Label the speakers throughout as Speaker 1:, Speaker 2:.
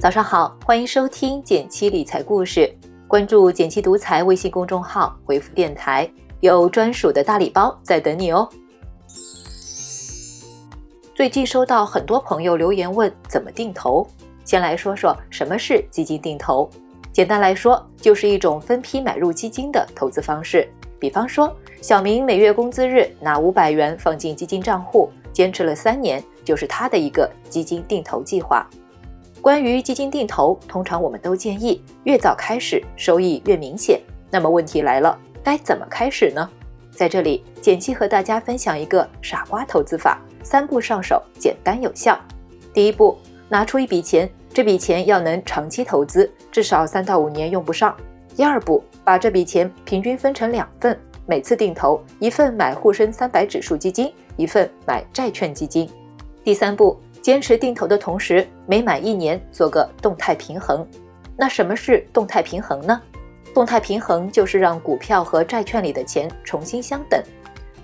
Speaker 1: 早上好，欢迎收听减七理财故事。关注“减七独裁微信公众号，回复“电台”，有专属的大礼包在等你哦。最近收到很多朋友留言问怎么定投，先来说说什么是基金定投。简单来说，就是一种分批买入基金的投资方式。比方说，小明每月工资日拿五百元放进基金账户，坚持了三年，就是他的一个基金定投计划。关于基金定投，通常我们都建议越早开始，收益越明显。那么问题来了，该怎么开始呢？在这里，简七和大家分享一个傻瓜投资法，三步上手，简单有效。第一步，拿出一笔钱，这笔钱要能长期投资，至少三到五年用不上。第二步，把这笔钱平均分成两份，每次定投一份买沪深三百指数基金，一份买债券基金。第三步。坚持定投的同时，每满一年做个动态平衡。那什么是动态平衡呢？动态平衡就是让股票和债券里的钱重新相等。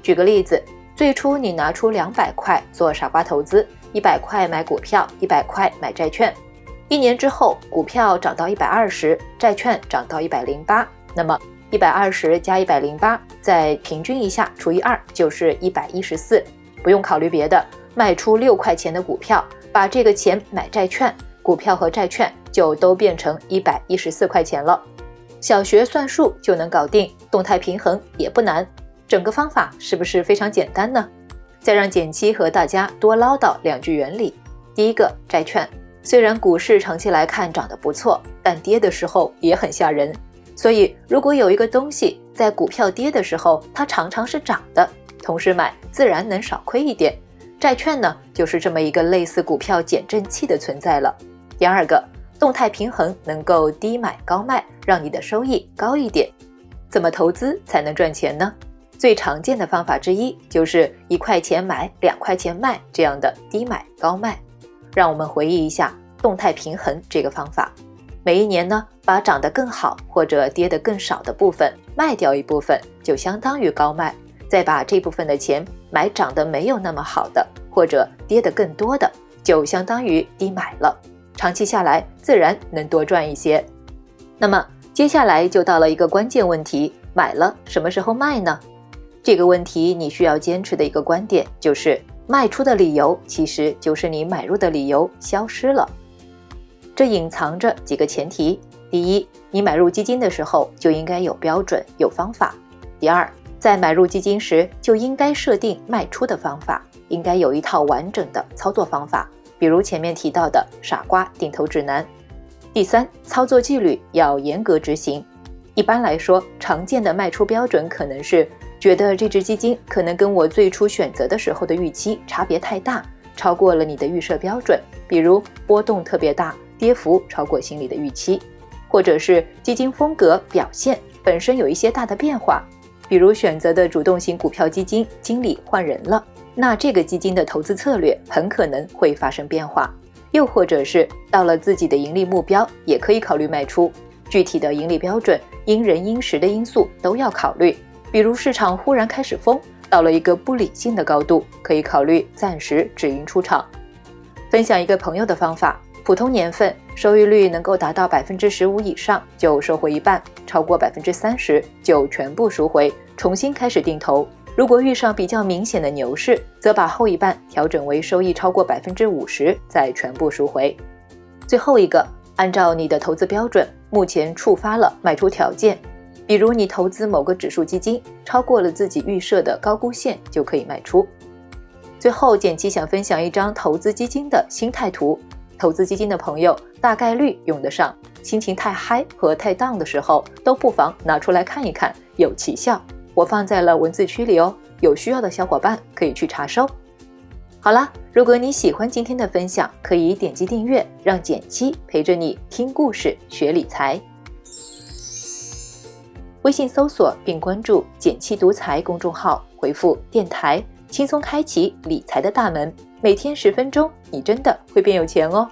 Speaker 1: 举个例子，最初你拿出两百块做傻瓜投资，一百块买股票，一百块买债券。一年之后，股票涨到一百二十，债券涨到一百零八，那么一百二十加一百零八，再平均一下除以二，就是一百一十四。不用考虑别的。卖出六块钱的股票，把这个钱买债券，股票和债券就都变成一百一十四块钱了。小学算术就能搞定，动态平衡也不难。整个方法是不是非常简单呢？再让简七和大家多唠叨两句原理。第一个，债券虽然股市长期来看涨得不错，但跌的时候也很吓人。所以如果有一个东西在股票跌的时候，它常常是涨的，同时买自然能少亏一点。债券呢，就是这么一个类似股票减震器的存在了。第二个，动态平衡能够低买高卖，让你的收益高一点。怎么投资才能赚钱呢？最常见的方法之一就是一块钱买，两块钱卖这样的低买高卖。让我们回忆一下动态平衡这个方法。每一年呢，把涨得更好或者跌得更少的部分卖掉一部分，就相当于高卖。再把这部分的钱买涨得没有那么好的，或者跌得更多的，就相当于低买了。长期下来，自然能多赚一些。那么接下来就到了一个关键问题：买了什么时候卖呢？这个问题你需要坚持的一个观点就是，卖出的理由其实就是你买入的理由消失了。这隐藏着几个前提：第一，你买入基金的时候就应该有标准、有方法；第二，在买入基金时，就应该设定卖出的方法，应该有一套完整的操作方法，比如前面提到的“傻瓜定投指南”。第三，操作纪律要严格执行。一般来说，常见的卖出标准可能是觉得这只基金可能跟我最初选择的时候的预期差别太大，超过了你的预设标准，比如波动特别大，跌幅超过心理的预期，或者是基金风格表现本身有一些大的变化。比如选择的主动型股票基金经理换人了，那这个基金的投资策略很可能会发生变化；又或者是到了自己的盈利目标，也可以考虑卖出。具体的盈利标准因人因时的因素都要考虑。比如市场忽然开始疯，到了一个不理性的高度，可以考虑暂时止盈出场。分享一个朋友的方法。普通年份收益率能够达到百分之十五以上，就收回一半；超过百分之三十，就全部赎回，重新开始定投。如果遇上比较明显的牛市，则把后一半调整为收益超过百分之五十，再全部赎回。最后一个，按照你的投资标准，目前触发了卖出条件，比如你投资某个指数基金超过了自己预设的高估线，就可以卖出。最后，简七想分享一张投资基金的心态图。投资基金的朋友大概率用得上，心情太嗨和太荡的时候都不妨拿出来看一看，有奇效。我放在了文字区里哦，有需要的小伙伴可以去查收。好啦，如果你喜欢今天的分享，可以点击订阅，让简七陪着你听故事学理财。微信搜索并关注“简七独裁公众号，回复“电台”。轻松开启理财的大门，每天十分钟，你真的会变有钱哦。